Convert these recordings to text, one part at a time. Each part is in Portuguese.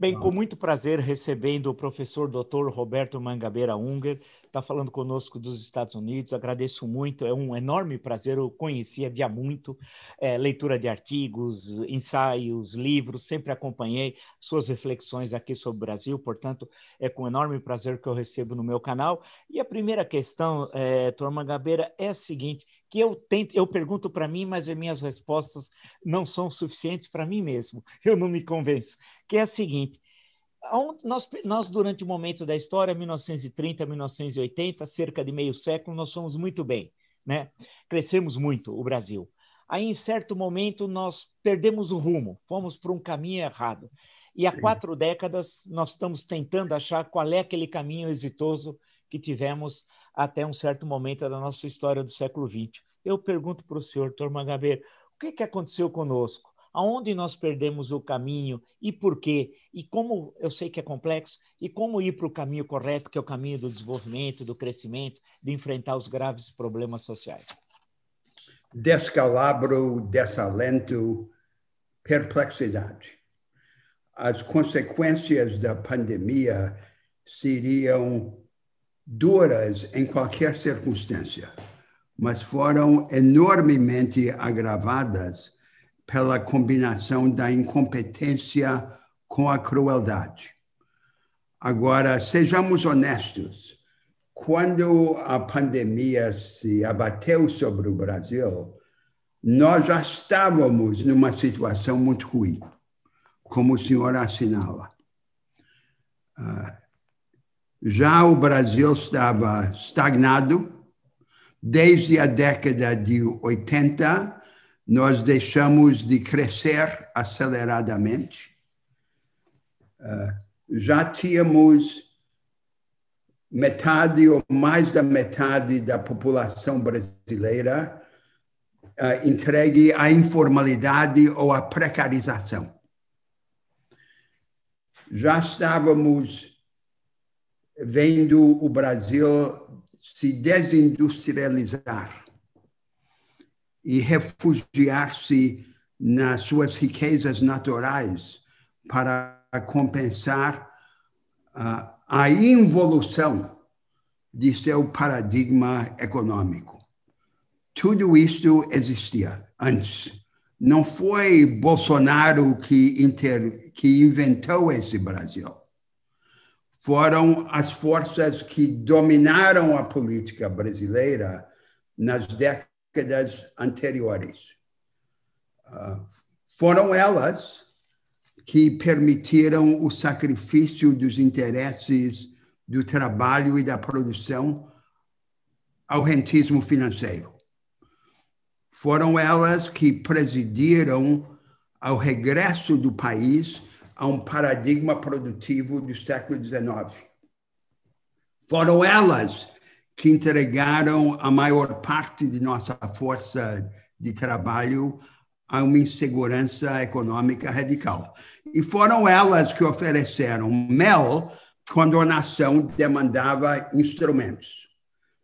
Bem, com muito prazer recebendo o professor Dr. Roberto Mangabeira Unger, está falando conosco dos Estados Unidos. Agradeço muito, é um enorme prazer. Eu conhecia de há muito, é, leitura de artigos, ensaios, livros, sempre acompanhei suas reflexões aqui sobre o Brasil, portanto, é com enorme prazer que eu recebo no meu canal. E a primeira questão, é, Dr. Mangabeira, é a seguinte: que eu tento, eu pergunto para mim, mas as minhas respostas não são suficientes para mim mesmo. Eu não me convenço. Que é a seguinte: nós, nós, durante o momento da história, 1930, 1980, cerca de meio século, nós fomos muito bem, né? Crescemos muito o Brasil. Aí, em certo momento, nós perdemos o rumo, fomos por um caminho errado. E há Sim. quatro décadas, nós estamos tentando achar qual é aquele caminho exitoso que tivemos até um certo momento da nossa história do século XX. Eu pergunto para o senhor, Dr. Mangabeira, o que, que aconteceu conosco? Aonde nós perdemos o caminho e por quê? E como, eu sei que é complexo, e como ir para o caminho correto, que é o caminho do desenvolvimento, do crescimento, de enfrentar os graves problemas sociais? Descalabro, desalento, perplexidade. As consequências da pandemia seriam duras em qualquer circunstância, mas foram enormemente agravadas pela combinação da incompetência com a crueldade. Agora, sejamos honestos, quando a pandemia se abateu sobre o Brasil, nós já estávamos numa situação muito ruim, como o senhor assinala. Uh, já o Brasil estava estagnado. Desde a década de 80, nós deixamos de crescer aceleradamente. Uh, já tínhamos metade ou mais da metade da população brasileira uh, entregue à informalidade ou à precarização. Já estávamos vendo o Brasil se desindustrializar e refugiar-se nas suas riquezas naturais para compensar uh, a involução de seu paradigma econômico. Tudo isto existia antes. Não foi Bolsonaro que, inter, que inventou esse Brasil foram as forças que dominaram a política brasileira nas décadas anteriores. Uh, foram elas que permitiram o sacrifício dos interesses do trabalho e da produção ao rentismo financeiro. Foram elas que presidiram ao regresso do país a um paradigma produtivo do século XIX. Foram elas que entregaram a maior parte de nossa força de trabalho a uma insegurança econômica radical. E foram elas que ofereceram mel quando a nação demandava instrumentos.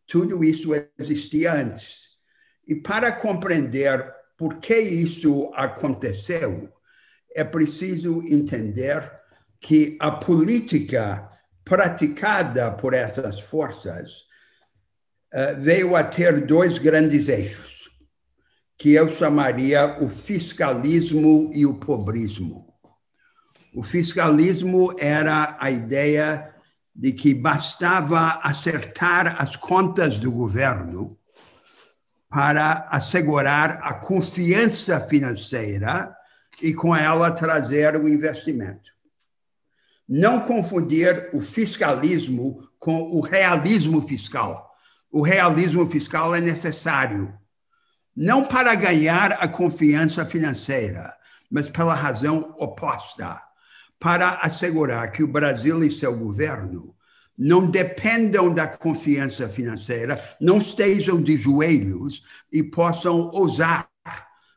Tudo isso existia antes. E para compreender por que isso aconteceu, é preciso entender que a política praticada por essas forças veio a ter dois grandes eixos, que eu chamaria o fiscalismo e o pobrismo. O fiscalismo era a ideia de que bastava acertar as contas do governo para assegurar a confiança financeira e com ela trazer o investimento. Não confundir o fiscalismo com o realismo fiscal. O realismo fiscal é necessário, não para ganhar a confiança financeira, mas pela razão oposta para assegurar que o Brasil e seu governo não dependam da confiança financeira, não estejam de joelhos e possam ousar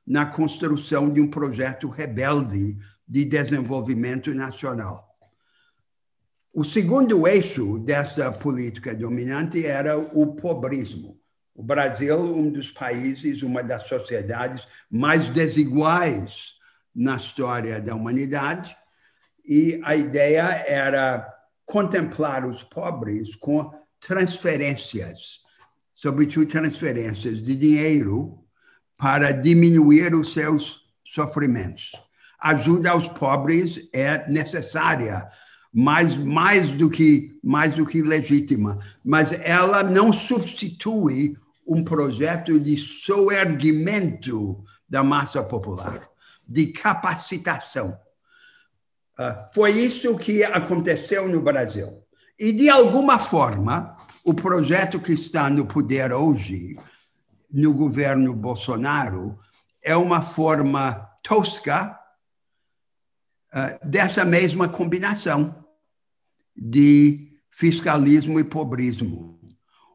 na construção de um projeto rebelde de desenvolvimento nacional. O segundo eixo dessa política dominante era o pobrismo. O Brasil, um dos países, uma das sociedades mais desiguais na história da humanidade, e a ideia era contemplar os pobres com transferências, sobretudo transferências de dinheiro para diminuir os seus sofrimentos. Ajuda aos pobres é necessária, mas mais do que mais do que legítima, mas ela não substitui um projeto de soerguimento da massa popular, de capacitação. Uh, foi isso que aconteceu no Brasil. E, de alguma forma, o projeto que está no poder hoje, no governo Bolsonaro, é uma forma tosca dessa mesma combinação de fiscalismo e pobrismo.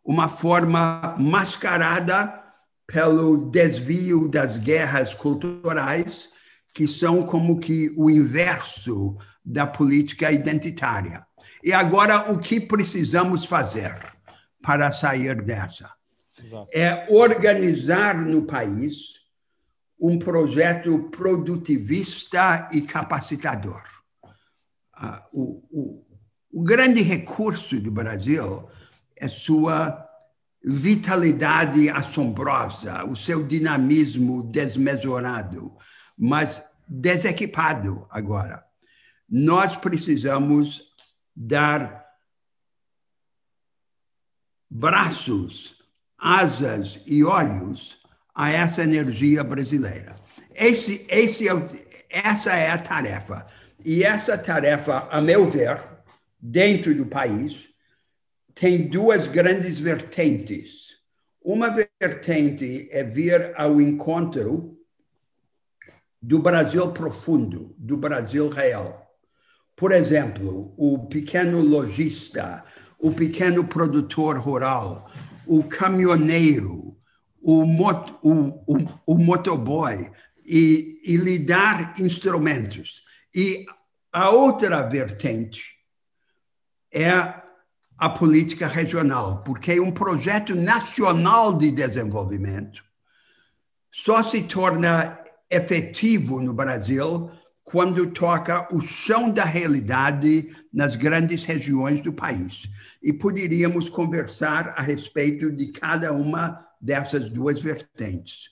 Uma forma mascarada pelo desvio das guerras culturais, que são como que o inverso da política identitária. E agora, o que precisamos fazer para sair dessa? Exato. É organizar no país um projeto produtivista e capacitador. Ah, o, o, o grande recurso do Brasil é sua vitalidade assombrosa, o seu dinamismo desmesurado, mas desequipado agora. Nós precisamos dar braços, asas e olhos a essa energia brasileira. Esse, esse é, essa é a tarefa. E essa tarefa, a meu ver, dentro do país, tem duas grandes vertentes. Uma vertente é vir ao encontro do Brasil profundo, do Brasil real. Por exemplo, o pequeno lojista, o pequeno produtor rural, o caminhoneiro, o, mot, o, o, o motoboy, e, e lhe dar instrumentos. E a outra vertente é a política regional, porque um projeto nacional de desenvolvimento só se torna efetivo no Brasil quando toca o chão da realidade nas grandes regiões do país. E poderíamos conversar a respeito de cada uma dessas duas vertentes.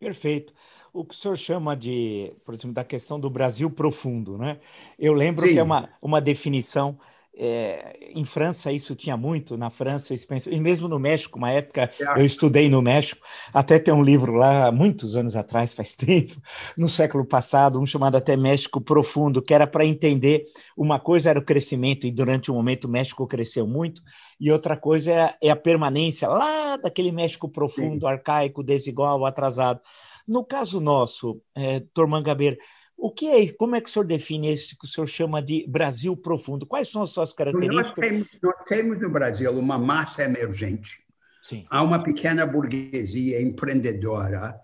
Perfeito. O que o senhor chama de, por exemplo, da questão do Brasil profundo, né? Eu lembro Sim. que é uma, uma definição é, em França isso tinha muito, na França, e mesmo no México, uma época é. eu estudei no México, até tem um livro lá, muitos anos atrás, faz tempo, no século passado, um chamado até México Profundo, que era para entender, uma coisa era o crescimento, e durante um momento o México cresceu muito, e outra coisa é, é a permanência lá daquele México profundo, Sim. arcaico, desigual, atrasado. No caso nosso, é, Tormangabeira, o que é, como é que o senhor define esse que o senhor chama de Brasil profundo? Quais são as suas características? Nós temos, nós temos no Brasil uma massa emergente. Sim. Há uma pequena burguesia empreendedora,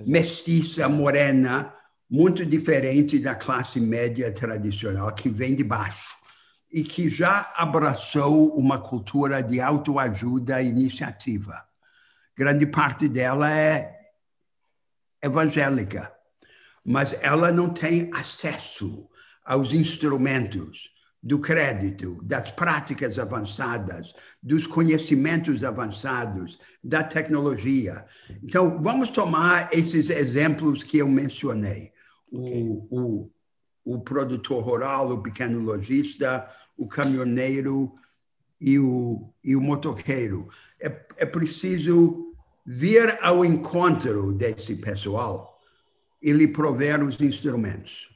Exato. mestiça, morena, muito diferente da classe média tradicional, que vem de baixo e que já abraçou uma cultura de autoajuda e iniciativa. Grande parte dela é evangélica mas ela não tem acesso aos instrumentos do crédito, das práticas avançadas, dos conhecimentos avançados, da tecnologia. Então, vamos tomar esses exemplos que eu mencionei. O, o, o produtor rural, o pequeno lojista, o caminhoneiro e o, e o motoqueiro. É, é preciso vir ao encontro desse pessoal e lhe prover os instrumentos.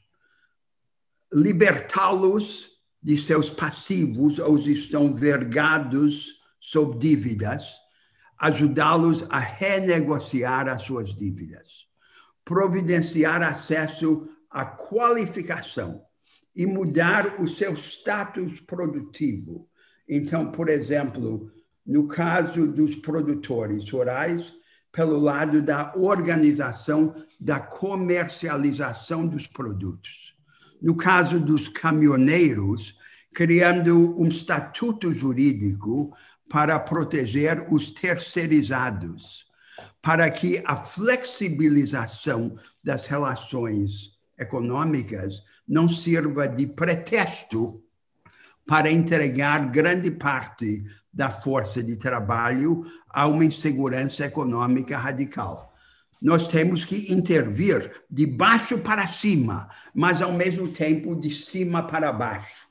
Libertá-los de seus passivos ou estão vergados sob dívidas, ajudá-los a renegociar as suas dívidas, providenciar acesso à qualificação e mudar o seu status produtivo. Então, por exemplo, no caso dos produtores rurais, pelo lado da organização da comercialização dos produtos. No caso dos caminhoneiros, criando um estatuto jurídico para proteger os terceirizados, para que a flexibilização das relações econômicas não sirva de pretexto para entregar grande parte da força de trabalho a uma insegurança econômica radical. Nós temos que intervir de baixo para cima, mas ao mesmo tempo de cima para baixo.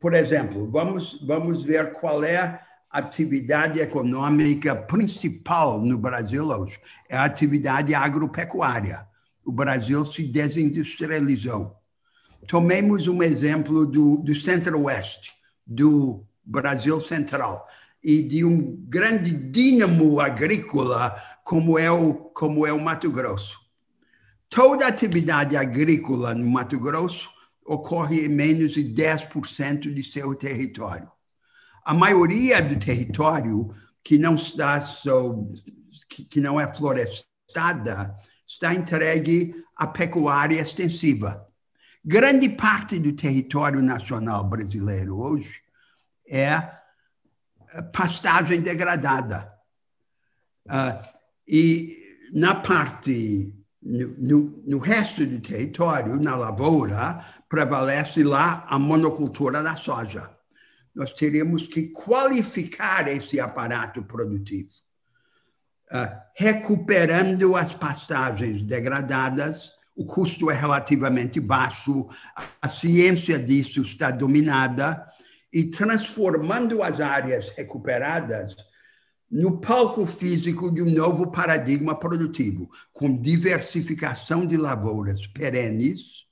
Por exemplo, vamos, vamos ver qual é a atividade econômica principal no Brasil hoje. É a atividade agropecuária. O Brasil se desindustrializou. Tomemos um exemplo do, do centro-oeste, do Brasil Central, e de um grande dínamo agrícola como é o, como é o Mato Grosso. Toda atividade agrícola no Mato Grosso ocorre em menos de 10% de seu território. A maioria do território que não está sob, que, que não é florestada está entregue à pecuária extensiva. Grande parte do território nacional brasileiro hoje é pastagem degradada. Uh, e na parte, no, no, no, resto do território, na lavoura, prevalece lá a monocultura da soja. Nós teremos que qualificar esse aparato produtivo, uh, recuperando as pastagens degradadas. O custo é relativamente baixo, a ciência disso está dominada e transformando as áreas recuperadas no palco físico de um novo paradigma produtivo, com diversificação de lavouras perenes,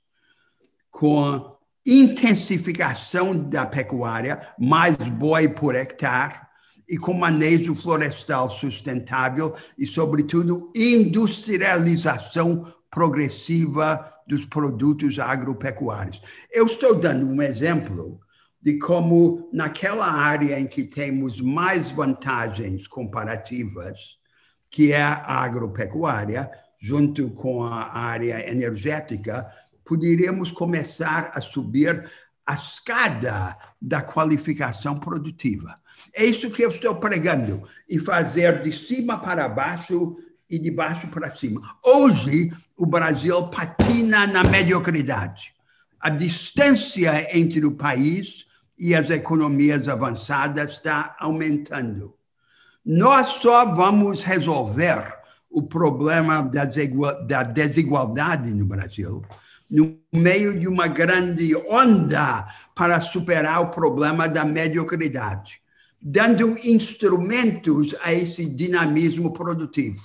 com intensificação da pecuária, mais boi por hectare, e com manejo florestal sustentável e, sobretudo, industrialização progressiva dos produtos agropecuários. Eu estou dando um exemplo de como naquela área em que temos mais vantagens comparativas, que é a agropecuária, junto com a área energética, poderíamos começar a subir a escada da qualificação produtiva. É isso que eu estou pregando, e fazer de cima para baixo e de baixo para cima. Hoje, o Brasil patina na mediocridade. A distância entre o país e as economias avançadas está aumentando. Nós só vamos resolver o problema da desigualdade no Brasil no meio de uma grande onda para superar o problema da mediocridade, dando instrumentos a esse dinamismo produtivo.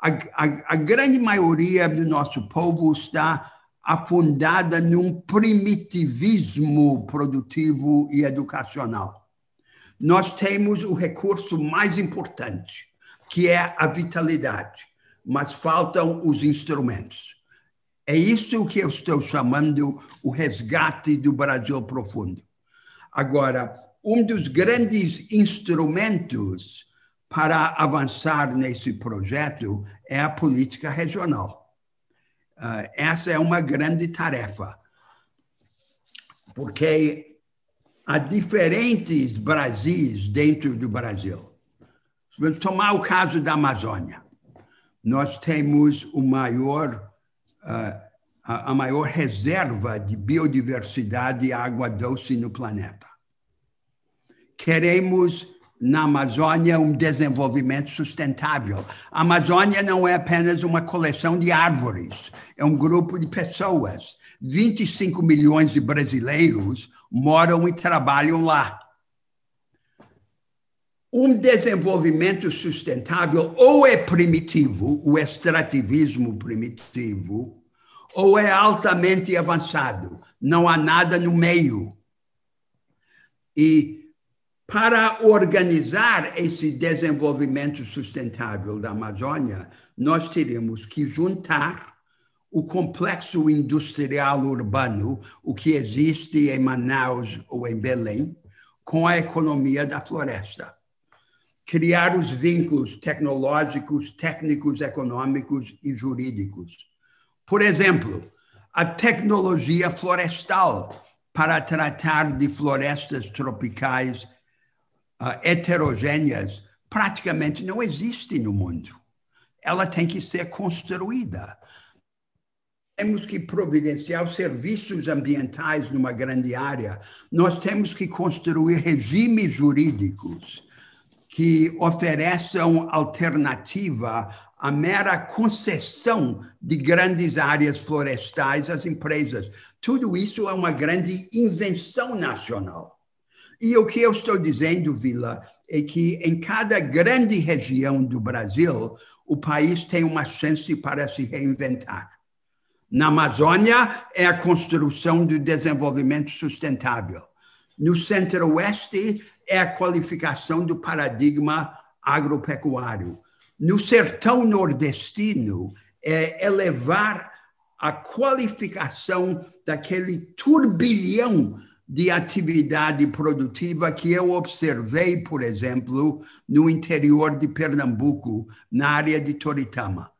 A, a, a grande maioria do nosso povo está afundada num primitivismo produtivo e educacional. Nós temos o recurso mais importante, que é a vitalidade, mas faltam os instrumentos. É isso que eu estou chamando o resgate do Brasil profundo. Agora, um dos grandes instrumentos para avançar nesse projeto é a política regional. Uh, essa é uma grande tarefa, porque há diferentes Brasis dentro do Brasil. Vamos tomar o caso da Amazônia. Nós temos o maior, uh, a, a maior reserva de biodiversidade e água doce no planeta. Queremos na Amazônia um desenvolvimento sustentável. A Amazônia não é apenas uma coleção de árvores, é um grupo de pessoas. 25 milhões de brasileiros moram e trabalham lá. Um desenvolvimento sustentável ou é primitivo, o extrativismo primitivo, ou é altamente avançado. Não há nada no meio. E para organizar esse desenvolvimento sustentável da Amazônia, nós teríamos que juntar o complexo industrial urbano, o que existe em Manaus ou em Belém, com a economia da floresta. Criar os vínculos tecnológicos, técnicos, econômicos e jurídicos. Por exemplo, a tecnologia florestal para tratar de florestas tropicais uh, heterogêneas praticamente não existe no mundo. Ela tem que ser construída. temos que providenciar serviços ambientais numa grande área, nós temos que construir regimes jurídicos que ofereçam alternativa à mera concessão de grandes áreas florestais às empresas. Tudo isso é uma grande invenção nacional. E o que eu estou dizendo, Vila, é que em cada grande região do Brasil, o país tem uma chance para se reinventar. Na Amazônia, é a construção do desenvolvimento sustentável. No Centro-Oeste, é a qualificação do paradigma agropecuário. No sertão nordestino, é elevar a qualificação daquele turbilhão de atividade produtiva que eu observei, por exemplo, no interior de Pernambuco, na área de Toritama.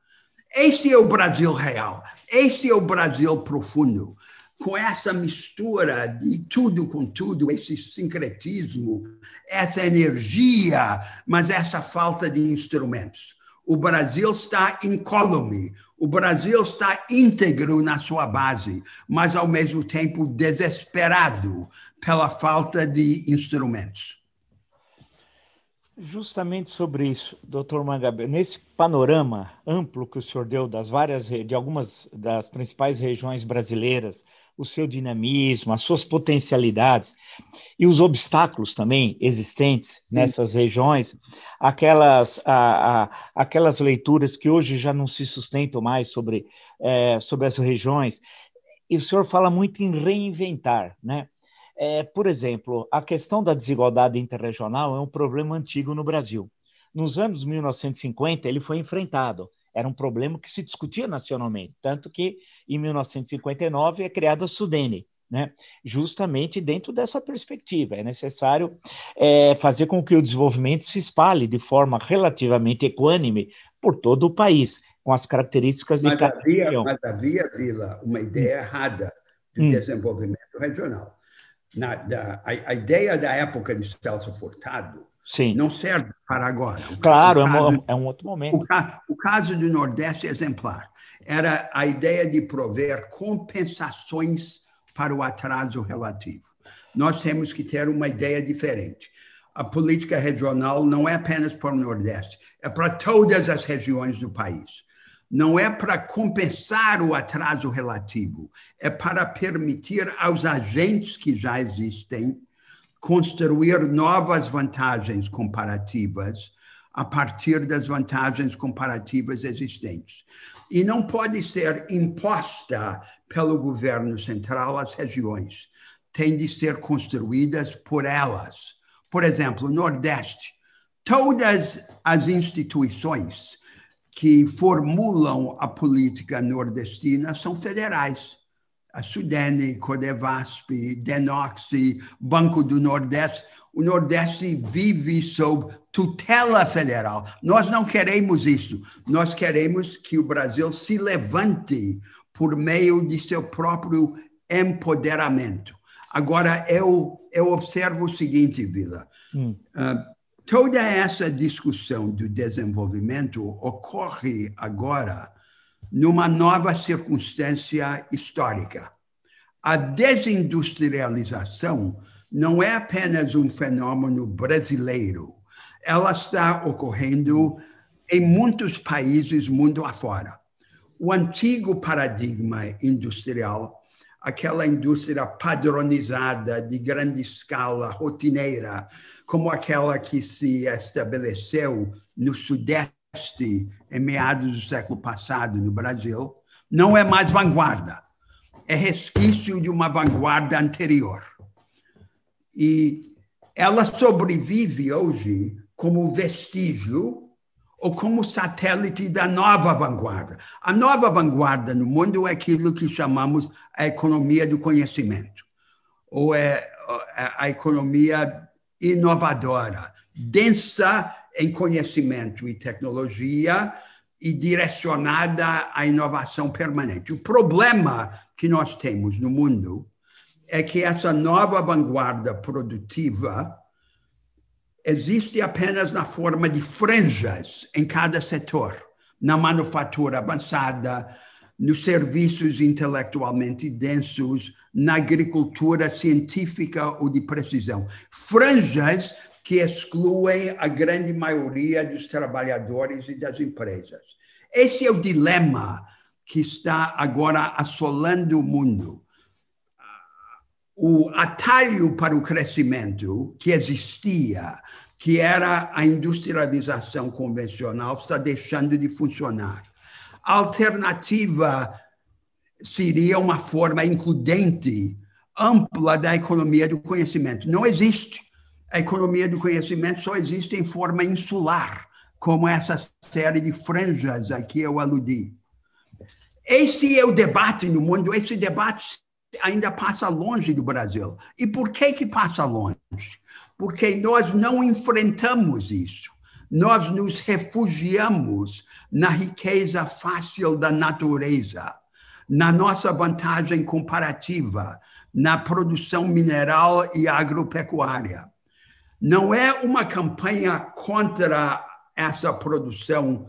Esse é o Brasil real, esse é o Brasil profundo. Com essa mistura de tudo com tudo, esse sincretismo, essa energia, mas essa falta de instrumentos. O Brasil está incólume, o Brasil está íntegro na sua base, mas ao mesmo tempo desesperado pela falta de instrumentos. Justamente sobre isso, doutor Mangabe, nesse panorama amplo que o senhor deu das várias, de algumas das principais regiões brasileiras, o seu dinamismo, as suas potencialidades e os obstáculos também existentes nessas Sim. regiões, aquelas, a, a, aquelas leituras que hoje já não se sustentam mais sobre, é, sobre as regiões, e o senhor fala muito em reinventar, né? É, por exemplo, a questão da desigualdade interregional é um problema antigo no Brasil. Nos anos 1950, ele foi enfrentado. Era um problema que se discutia nacionalmente, tanto que em 1959 é criada a Sudene, né? justamente dentro dessa perspectiva. É necessário é, fazer com que o desenvolvimento se espalhe de forma relativamente equânime por todo o país, com as características de mas havia, Mas havia, Vila, uma ideia hum. errada de hum. desenvolvimento regional na, da, a, a, ideia da época de Celso Furtado Sim. não serve para agora. O, claro, o é caso, é, um, outro momento. O, o, caso do Nordeste é exemplar. Era a ideia de prover compensações para o atraso relativo. Nós temos que ter uma ideia diferente. A política regional não é apenas para o Nordeste, é para todas as regiões do país não é para compensar o atraso relativo, é para permitir aos agentes que já existem construir novas vantagens comparativas a partir das vantagens comparativas existentes. E não pode ser imposta pelo governo central às regiões. Tem de ser construídas por elas. Por exemplo, Nordeste. Todas as instituições que formulam a política nordestina são federais. A Sudene, Codevasp, Denox, Banco do Nordeste. O Nordeste vive sob tutela federal. Nós não queremos isso. Nós queremos que o Brasil se levante por meio de seu próprio empoderamento. Agora, eu, eu observo o seguinte, Vila. Hum. Uh, Toda essa discussão do desenvolvimento ocorre agora numa nova circunstância histórica. A desindustrialização não é apenas um fenômeno brasileiro, ela está ocorrendo em muitos países mundo afora. O antigo paradigma industrial, aquela indústria padronizada de grande escala, rotineira, como aquela que se estabeleceu no Sudeste em meados do século passado no Brasil, não é mais vanguarda, é resquício de uma vanguarda anterior. E ela sobrevive hoje como vestígio ou como satélite da nova vanguarda. A nova vanguarda no mundo é aquilo que chamamos a economia do conhecimento, ou é a economia inovadora, densa em conhecimento e tecnologia e direcionada à inovação permanente. O problema que nós temos no mundo é que essa nova vanguarda produtiva existe apenas na forma de franjas em cada setor, na manufatura avançada, nos serviços intelectualmente densos, na agricultura científica ou de precisão. Franjas que excluem a grande maioria dos trabalhadores e das empresas. Esse é o dilema que está agora assolando o mundo. O atalho para o crescimento que existia, que era a industrialização convencional, está deixando de funcionar. A alternativa seria uma forma includente, ampla da economia do conhecimento. Não existe. A economia do conhecimento só existe em forma insular, como essa série de franjas a que eu aludi. Esse é o debate no mundo, esse debate ainda passa longe do Brasil. E por que que passa longe? Porque nós não enfrentamos isso nós nos refugiamos na riqueza fácil da natureza, na nossa vantagem comparativa, na produção mineral e agropecuária. Não é uma campanha contra essa produção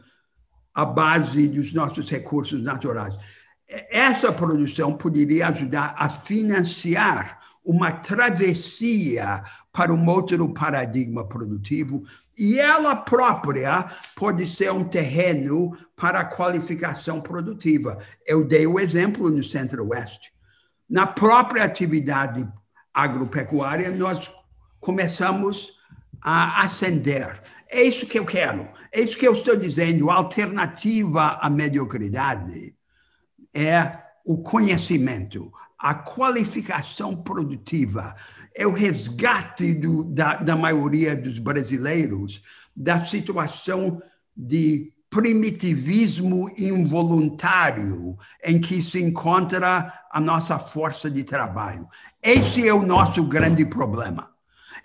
à base dos nossos recursos naturais. Essa produção poderia ajudar a financiar uma travessia para um outro paradigma produtivo e ela própria pode ser um terreno para a qualificação produtiva. Eu dei o exemplo no Centro-Oeste. Na própria atividade agropecuária, nós começamos a ascender. É isso que eu quero. É isso que eu estou dizendo. A alternativa à mediocridade é o conhecimento, a qualificação produtiva, é o resgate do, da, da maioria dos brasileiros da situação de primitivismo involuntário em que se encontra a nossa força de trabalho. Esse é o nosso grande problema.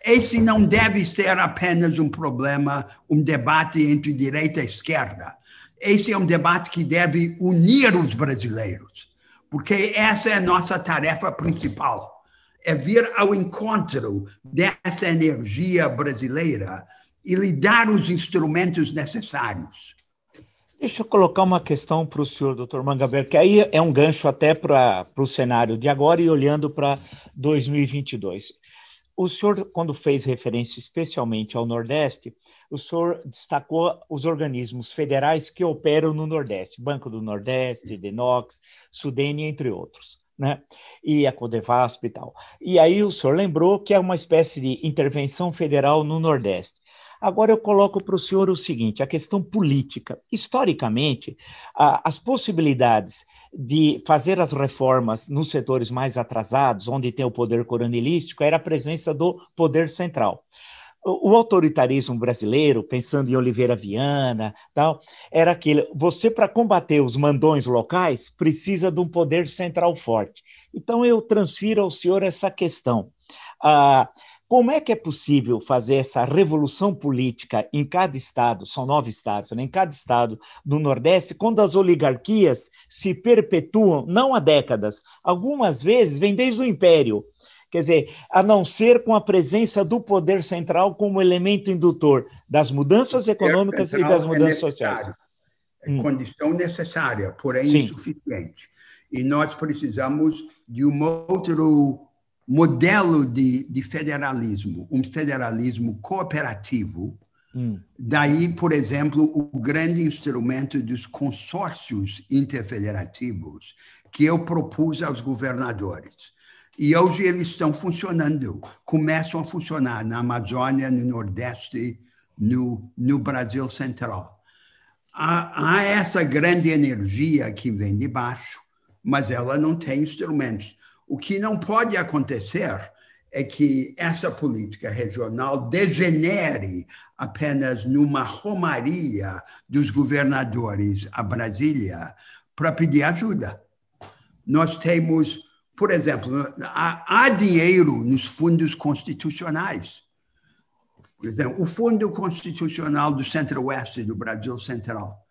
Esse não deve ser apenas um problema, um debate entre direita e esquerda. Esse é um debate que deve unir os brasileiros porque essa é a nossa tarefa principal, é vir ao encontro dessa energia brasileira e lhe dar os instrumentos necessários. Deixa eu colocar uma questão para o senhor, doutor Mangabeira, que aí é um gancho até para o cenário de agora e olhando para 2022. O senhor, quando fez referência especialmente ao Nordeste, o senhor destacou os organismos federais que operam no Nordeste, Banco do Nordeste, Denox, Sudene, entre outros. Né? E a Codevasp e tal. E aí o senhor lembrou que é uma espécie de intervenção federal no Nordeste. Agora eu coloco para o senhor o seguinte: a questão política. Historicamente, a, as possibilidades de fazer as reformas nos setores mais atrasados, onde tem o poder coronelístico, era a presença do poder central. O, autoritarismo brasileiro, pensando em Oliveira Viana, tal, era aquele: você para combater os mandões locais precisa de um poder central forte. Então eu transfiro ao senhor essa questão. Ah, como é que é possível fazer essa revolução política em cada estado, são nove estados, né, em cada estado do Nordeste, quando as oligarquias se perpetuam, não há décadas, algumas vezes vem desde o Império, quer dizer, a não ser com a presença do poder central como elemento indutor das mudanças econômicas e das é mudanças é sociais. É hum. condição necessária, porém Sim. insuficiente. E nós precisamos de um outro modelo de, de federalismo, um federalismo cooperativo. Hum. Daí, por exemplo, o grande instrumento dos consórcios interfederativos que eu propus aos governadores. E hoje eles estão funcionando, começam a funcionar na Amazônia, no Nordeste, no, no Brasil Central. Há, há essa grande energia que vem de baixo, mas ela não tem instrumentos. O que não pode acontecer é que essa política regional degenere apenas numa romaria dos governadores a Brasília para pedir ajuda. Nós temos, por exemplo, há, dinheiro nos fundos constitucionais. Por exemplo, o Fundo Constitucional do Centro-Oeste do Brasil Central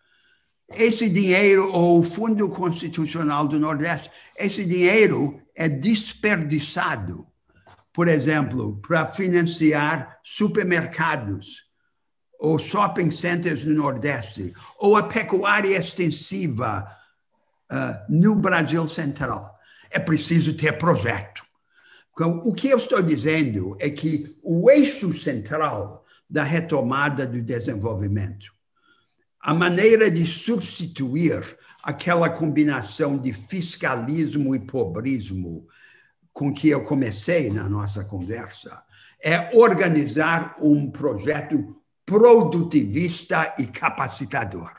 esse dinheiro, ou o Fundo Constitucional do Nordeste, esse dinheiro é desperdiçado, por exemplo, para financiar supermercados ou shopping centers no Nordeste, ou a pecuária extensiva uh, no Brasil Central. É preciso ter projeto. Então, o que eu estou dizendo é que o eixo central da retomada do desenvolvimento, a maneira de substituir aquela combinação de fiscalismo e pobrismo com que eu comecei na nossa conversa, é organizar um projeto produtivista e capacitador.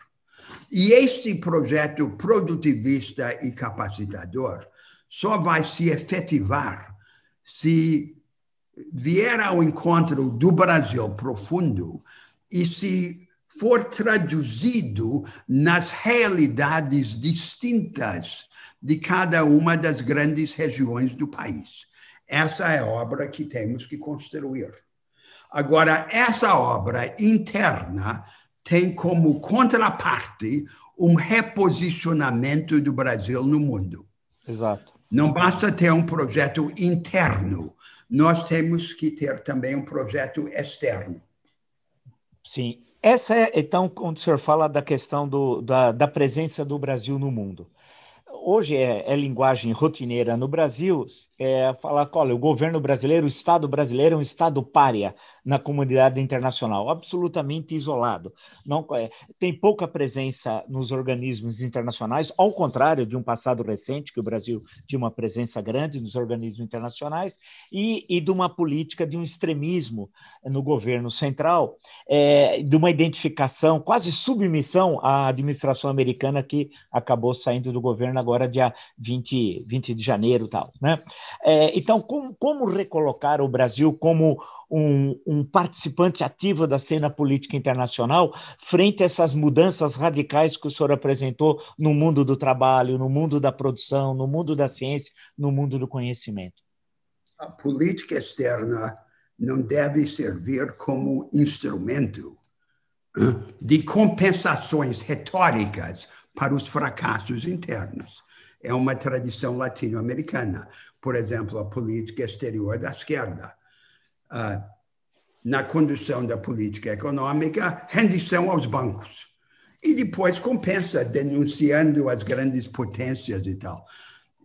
E este projeto produtivista e capacitador só vai se efetivar se vier ao encontro do Brasil profundo e se for traduzido nas realidades distintas de cada uma das grandes regiões do país. Essa é a obra que temos que construir. Agora, essa obra interna tem como contraparte um reposicionamento do Brasil no mundo. Exato. Não basta ter um projeto interno, nós temos que ter também um projeto externo. Sim. Essa é, então, quando o senhor fala da questão do, da, da presença do Brasil no mundo. Hoje é, é, linguagem rotineira no Brasil, é falar que olha, o governo brasileiro, o Estado brasileiro é um Estado párea na comunidade internacional, absolutamente isolado. Não, é, tem pouca presença nos organismos internacionais, ao contrário de um passado recente, que o Brasil tinha uma presença grande nos organismos internacionais, e, e de uma política de um extremismo no governo central, é, de uma identificação, quase submissão à administração americana que acabou saindo do governo agora dia 20, 20 de janeiro tal, né? É, então, como, como recolocar o Brasil como um, um, participante ativo da cena política internacional frente a essas mudanças radicais que o senhor apresentou no mundo do trabalho, no mundo da produção, no mundo da ciência, no mundo do conhecimento? A política externa não deve servir como instrumento de compensações retóricas para os fracassos internos. É uma tradição latino-americana. Por exemplo, a política exterior da esquerda ah, na condução da política econômica, rendição aos bancos. E depois compensa, denunciando as grandes potências e tal.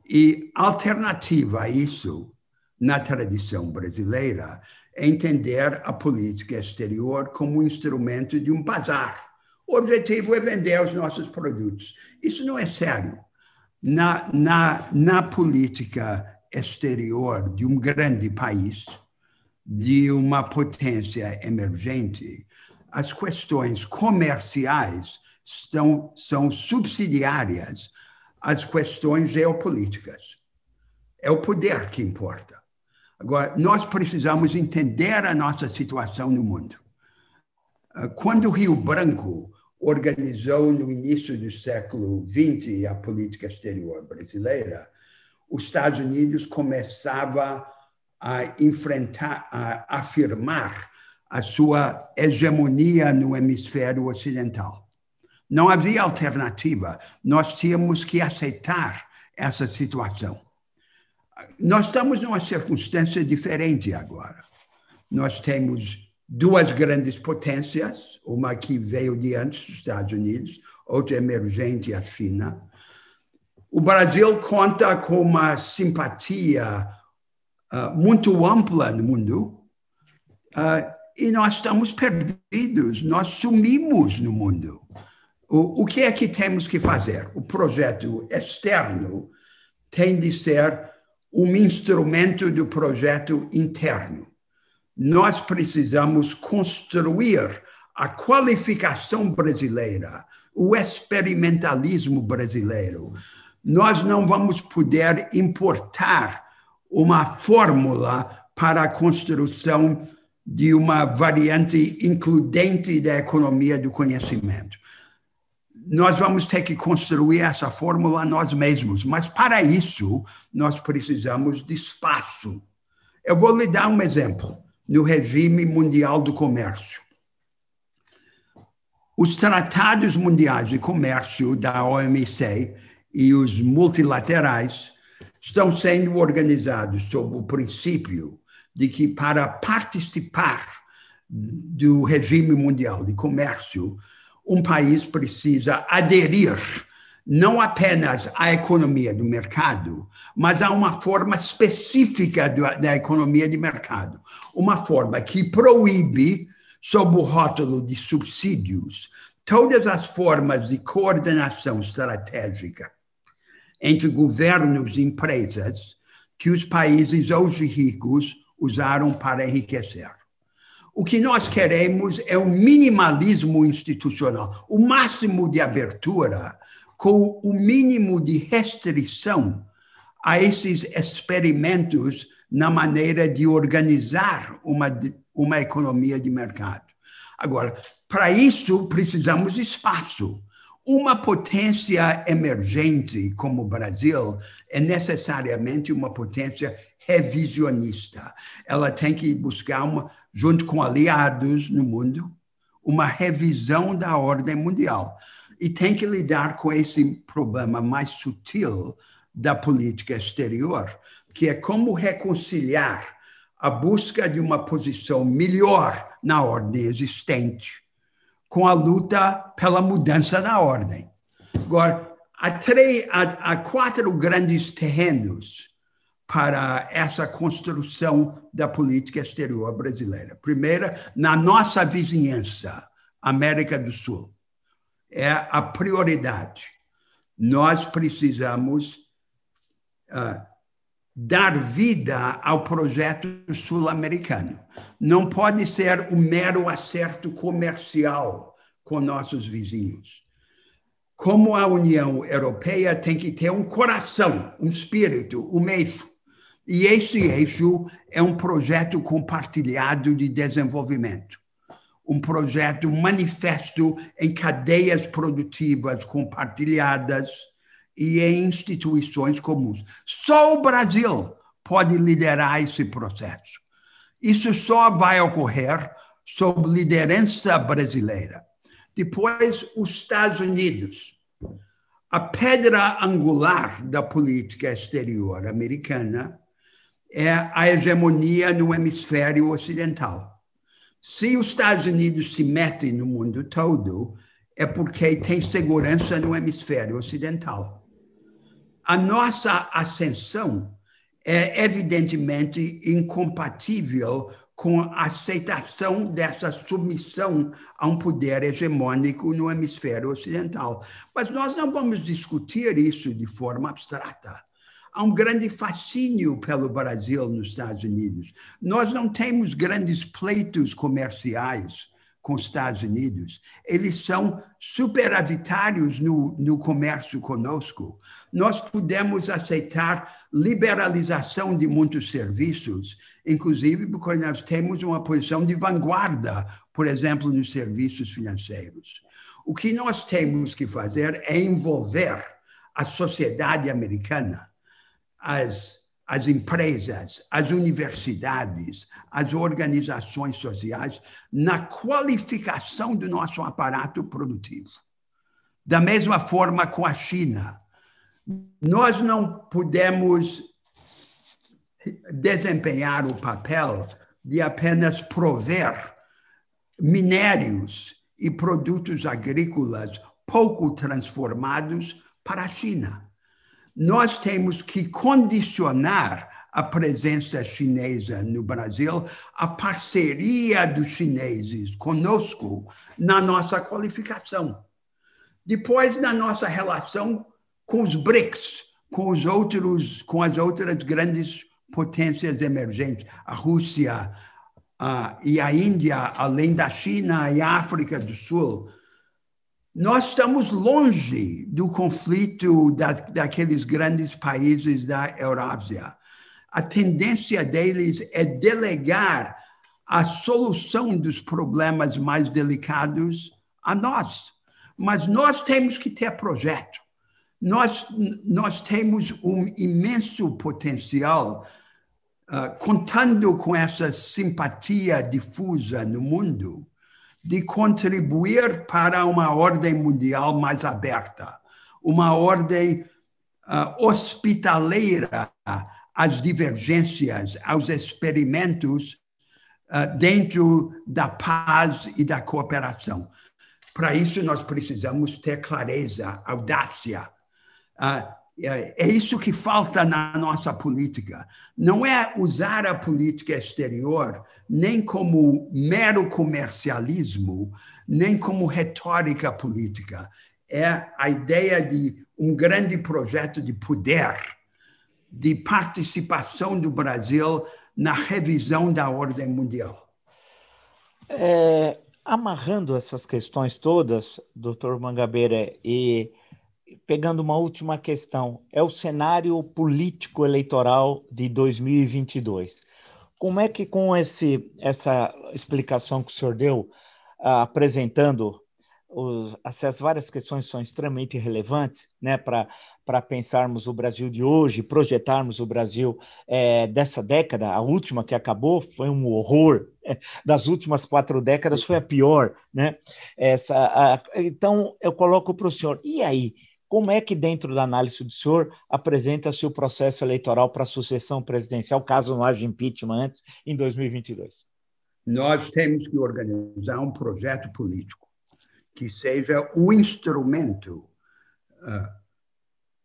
E alternativa a isso, na tradição brasileira, é entender a política exterior como um instrumento de um bazar. O objetivo é vender os nossos produtos. Isso não é sério. Na, na, na política exterior de um grande país, de uma potência emergente, as questões comerciais são, são subsidiárias às questões geopolíticas. É o poder que importa. Agora, nós precisamos entender a nossa situação no mundo. Ah, quando o Rio Branco organizou no início do século XX a política exterior brasileira, os Estados Unidos começava a enfrentar, a afirmar a sua hegemonia no hemisfério ocidental. Não havia alternativa, nós tínhamos que aceitar essa situação. Nós estamos numa circunstância diferente agora. Nós temos duas grandes potências, uma que veio de antes dos Estados Unidos, outra emergente, a China. O Brasil conta com uma simpatia uh, muito ampla no mundo uh, e nós estamos perdidos, nós sumimos no mundo. O, o que é que temos que fazer? O projeto externo tem de ser um instrumento do projeto interno. Nós precisamos construir a qualificação brasileira, o experimentalismo brasileiro. Nós não vamos poder importar uma fórmula para a construção de uma variante includente da economia do conhecimento. Nós vamos ter que construir essa fórmula nós mesmos, mas para isso nós precisamos de espaço. Eu vou lhe dar um exemplo no regime mundial do comércio. Os tratados mundiais de comércio da OMC e os multilaterais estão sendo organizados sob o princípio de que, para participar do regime mundial de comércio, um país precisa aderir não apenas a economia do mercado, mas há uma forma específica da economia de mercado, uma forma que proíbe, sob o rótulo de subsídios, todas as formas de coordenação estratégica entre governos e empresas que os países hoje ricos usaram para enriquecer. O que nós queremos é o minimalismo institucional, o máximo de abertura com o mínimo de restrição a esses experimentos na maneira de organizar uma, uma economia de mercado. Agora, para isso, precisamos espaço. Uma potência emergente como o Brasil é necessariamente uma potência revisionista. Ela tem que buscar, uma, junto com aliados no mundo, uma revisão da ordem mundial e tem que lidar com esse problema mais sutil da política exterior, que é como reconciliar a busca de uma posição melhor na ordem existente com a luta pela mudança da ordem. Agora, há, três, há, há quatro grandes terrenos para essa construção da política exterior brasileira. Primeiro, na nossa vizinhança, América do Sul é a prioridade. Nós precisamos uh, dar vida ao projeto sul-americano. Não pode ser um mero acerto comercial com nossos vizinhos. Como a União Europeia tem que ter um coração, um espírito, um eixo. E esse eixo é um projeto compartilhado de desenvolvimento um projeto manifesto em cadeias produtivas compartilhadas e em instituições comuns. Só o Brasil pode liderar esse processo. Isso só vai ocorrer sob liderança brasileira. Depois, os Estados Unidos. A pedra angular da política exterior americana é a hegemonia no hemisfério ocidental. Se os Estados Unidos se metem no mundo todo, é porque tem segurança no hemisfério ocidental. A nossa ascensão é evidentemente incompatível com a aceitação dessa submissão a um poder hegemônico no hemisfério ocidental. Mas nós não vamos discutir isso de forma abstrata há um grande fascínio pelo Brasil nos Estados Unidos. Nós não temos grandes pleitos comerciais com os Estados Unidos. Eles são superavitários no, no comércio conosco. Nós podemos aceitar liberalização de muitos serviços, inclusive porque nós temos uma posição de vanguarda, por exemplo, nos serviços financeiros. O que nós temos que fazer é envolver a sociedade americana as, as empresas, as universidades, as organizações sociais na qualificação do nosso aparato produtivo. Da mesma forma com a China. Nós não podemos desempenhar o papel de apenas prover minérios e produtos agrícolas pouco transformados para a China nós temos que condicionar a presença chinesa no Brasil, a parceria dos chineses conosco na nossa qualificação. Depois, na nossa relação com os BRICS, com os outros, com as outras grandes potências emergentes, a Rússia a, e a Índia, além da China e a África do Sul, nós estamos longe do conflito da, daqueles grandes países da Eurásia. A tendência deles é delegar a solução dos problemas mais delicados a nós. Mas nós temos que ter projeto. Nós, nós temos um imenso potencial, uh, contando com essa simpatia difusa no mundo, de contribuir para uma ordem mundial mais aberta, uma ordem uh, hospitaleira às divergências, aos experimentos uh, dentro da paz e da cooperação. Para isso, nós precisamos ter clareza, audácia Uh, é isso que falta na nossa política. Não é usar a política exterior nem como mero comercialismo, nem como retórica política. É a ideia de um grande projeto de poder, de participação do Brasil na revisão da ordem mundial. É, amarrando essas questões todas, doutor Mangabeira, e pegando uma última questão, é o cenário político eleitoral de 2022. Como é que com esse, essa explicação que o senhor deu, ah, apresentando os, essas várias questões são extremamente relevantes né, para pensarmos o Brasil de hoje, projetarmos o Brasil é, dessa década, a última que acabou foi um horror, das últimas quatro décadas foi a pior. Né? Essa, a, então, eu coloco para o senhor, e aí? Como é que, dentro da análise do senhor, apresenta-se o processo eleitoral para a sucessão presidencial, caso não haja impeachment antes, em 2022? Nós temos que organizar um projeto político que seja o instrumento uh,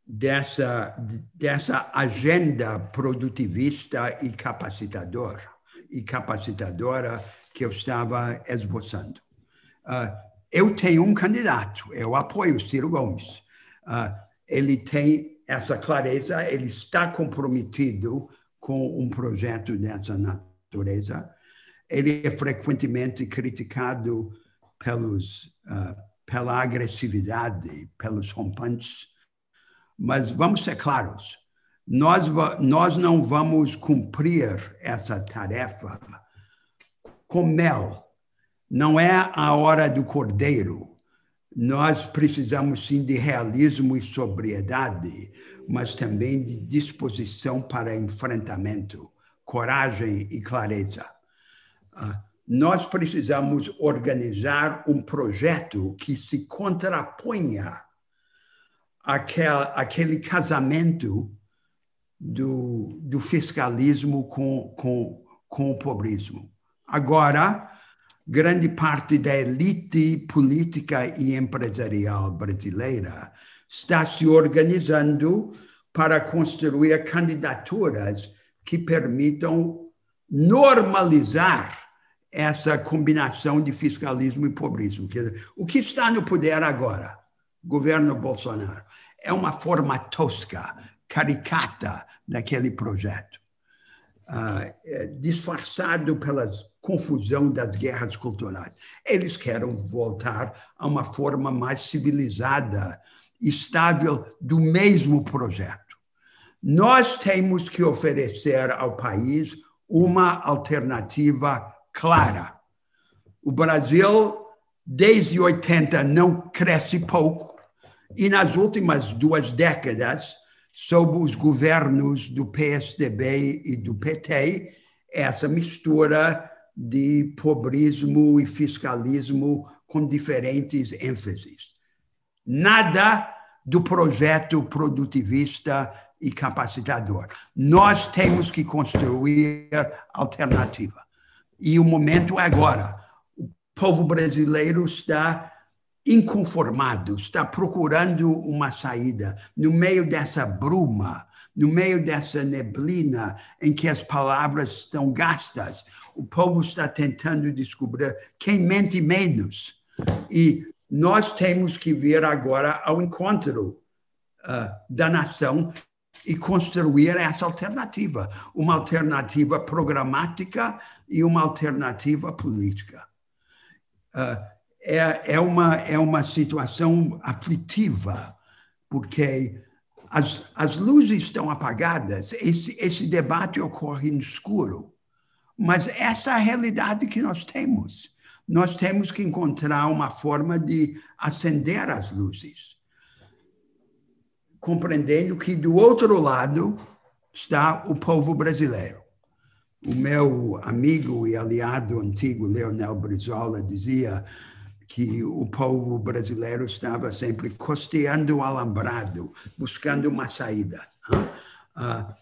dessa, dessa agenda produtivista e capacitadora, e capacitadora que eu estava esboçando. Uh, eu tenho um candidato, eu apoio Ciro Gomes. Uh, ele tem essa clareza, ele está comprometido com um projeto dessa natureza. Ele é frequentemente criticado pelos, uh, pela agressividade, pelos rompantes, mas vamos ser claros, nós, nós não vamos cumprir essa tarefa com mel. Não é a hora do cordeiro. Nós precisamos sim de realismo e sobriedade, mas também de disposição para enfrentamento, coragem e clareza. Uh, nós precisamos organizar um projeto que se contraponha àquele casamento do, do fiscalismo com, com, com o pobrismo. Agora, grande parte da elite política e empresarial brasileira está se organizando para construir candidaturas que permitam normalizar essa combinação de fiscalismo e pobrismo. o que está no poder agora, governo Bolsonaro, é uma forma tosca, caricata daquele projeto, uh, disfarçado pela confusão das guerras culturais. Eles querem voltar a uma forma mais civilizada, estável do mesmo projeto. Nós temos que oferecer ao país uma alternativa clara. O Brasil, desde 80, não cresce pouco, e nas últimas duas décadas, sob os governos do PSDB e do PT, essa mistura de pobrismo e fiscalismo com diferentes ênfases. Nada do projeto produtivista e capacitador. Nós temos que construir alternativa. E o momento é agora. O povo brasileiro está inconformado, está procurando uma saída no meio dessa bruma, no meio dessa neblina em que as palavras estão gastas. O povo está tentando descobrir quem mente menos. E nós temos que vir agora ao encontro uh, da nação e construir essa alternativa, uma alternativa programática e uma alternativa política. Uh, é, é, uma, é uma situação aflitiva, porque as, as luzes estão apagadas, esse, esse debate ocorre no escuro, mas essa é a realidade que nós temos. Nós temos que encontrar uma forma de acender as luzes compreendendo que do outro lado está o povo brasileiro. O meu amigo e aliado antigo, Leonel Brizola, dizia que o povo brasileiro estava sempre costeando o alambrado, buscando uma saída. Ah,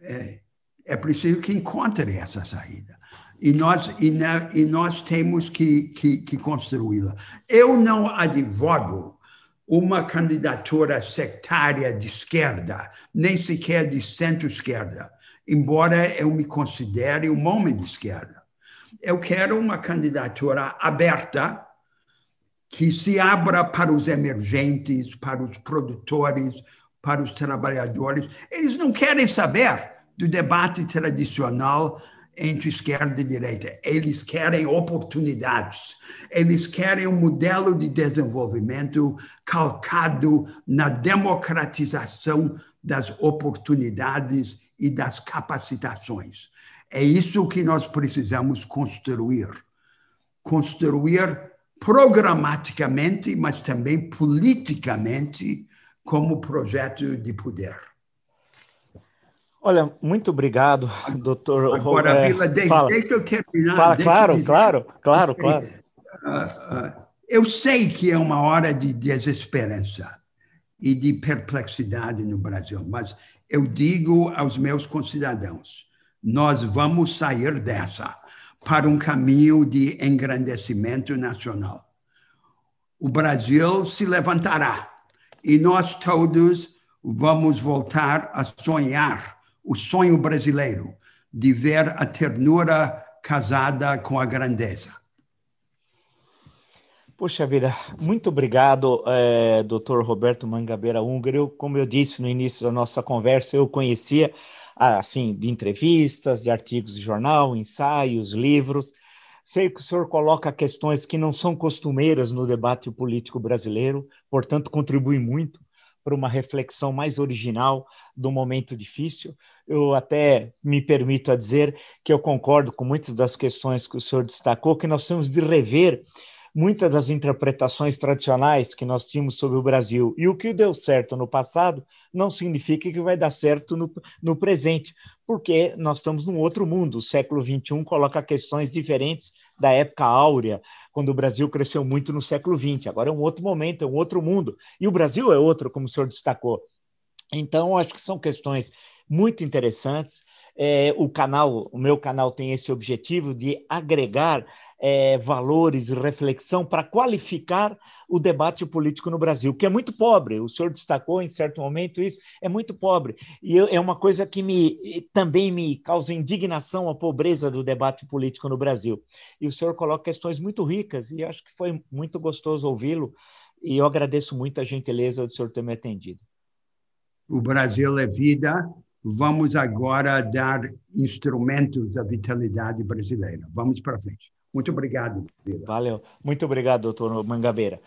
é, é preciso que encontre essa saída. E nós, e, e nós temos que, que, que construí-la. Eu não advogo uma candidatura sectária de esquerda, nem sequer de centro-esquerda, embora eu me considere um homem de esquerda. Eu quero uma candidatura aberta, que se abra para os emergentes, para os produtores, para os trabalhadores. Eles não querem saber do debate tradicional entre esquerda e direita. Eles querem oportunidades. Eles querem um modelo de desenvolvimento calcado na democratização das oportunidades e das capacitações. É isso que nós precisamos construir. Construir programaticamente, mas também politicamente, como projeto de poder. Olha, muito obrigado, doutor. Agora, é, Vila, deixa, fala. deixa eu terminar. Fala, claro, dizer, claro, claro, claro. Uh, uh, eu sei que é uma hora de desesperança e de perplexidade no Brasil, mas eu digo aos meus concidadãos: nós vamos sair dessa para um caminho de engrandecimento nacional. O Brasil se levantará e nós todos vamos voltar a sonhar o sonho brasileiro de ver a ternura casada com a grandeza. Puxa vida, muito obrigado, é, doutor Roberto Mangabeira Húngaro. Como eu disse no início da nossa conversa, eu conhecia assim, de entrevistas, de artigos de jornal, ensaios, livros. Sei que o senhor coloca questões que não são costumeiras no debate político brasileiro, portanto, contribui muito para uma reflexão mais original do momento difícil. Eu até me permito a dizer que eu concordo com muitas das questões que o senhor destacou, que nós temos de rever muitas das interpretações tradicionais que nós tínhamos sobre o Brasil. E o que deu certo no passado não significa que vai dar certo no, no presente, porque nós estamos num outro mundo. O século XXI coloca questões diferentes da época áurea, quando o Brasil cresceu muito no século XX. Agora é um outro momento, é um outro mundo. E o Brasil é outro, como o senhor destacou. Então, acho que são questões muito interessantes. É, o canal, o meu canal tem esse objetivo de agregar é, valores reflexão para qualificar o debate político no Brasil, que é muito pobre. O senhor destacou em certo momento isso, é muito pobre. E eu, é uma coisa que me também me causa indignação a pobreza do debate político no Brasil. E o senhor coloca questões muito ricas, e acho que foi muito gostoso ouvi-lo, e eu agradeço muito a gentileza do senhor ter me atendido. O Brasil é vida, vamos agora dar instrumentos à vitalidade brasileira. Vamos para frente. Muito obrigado. Valeu. Muito obrigado, doutor Mangabeira.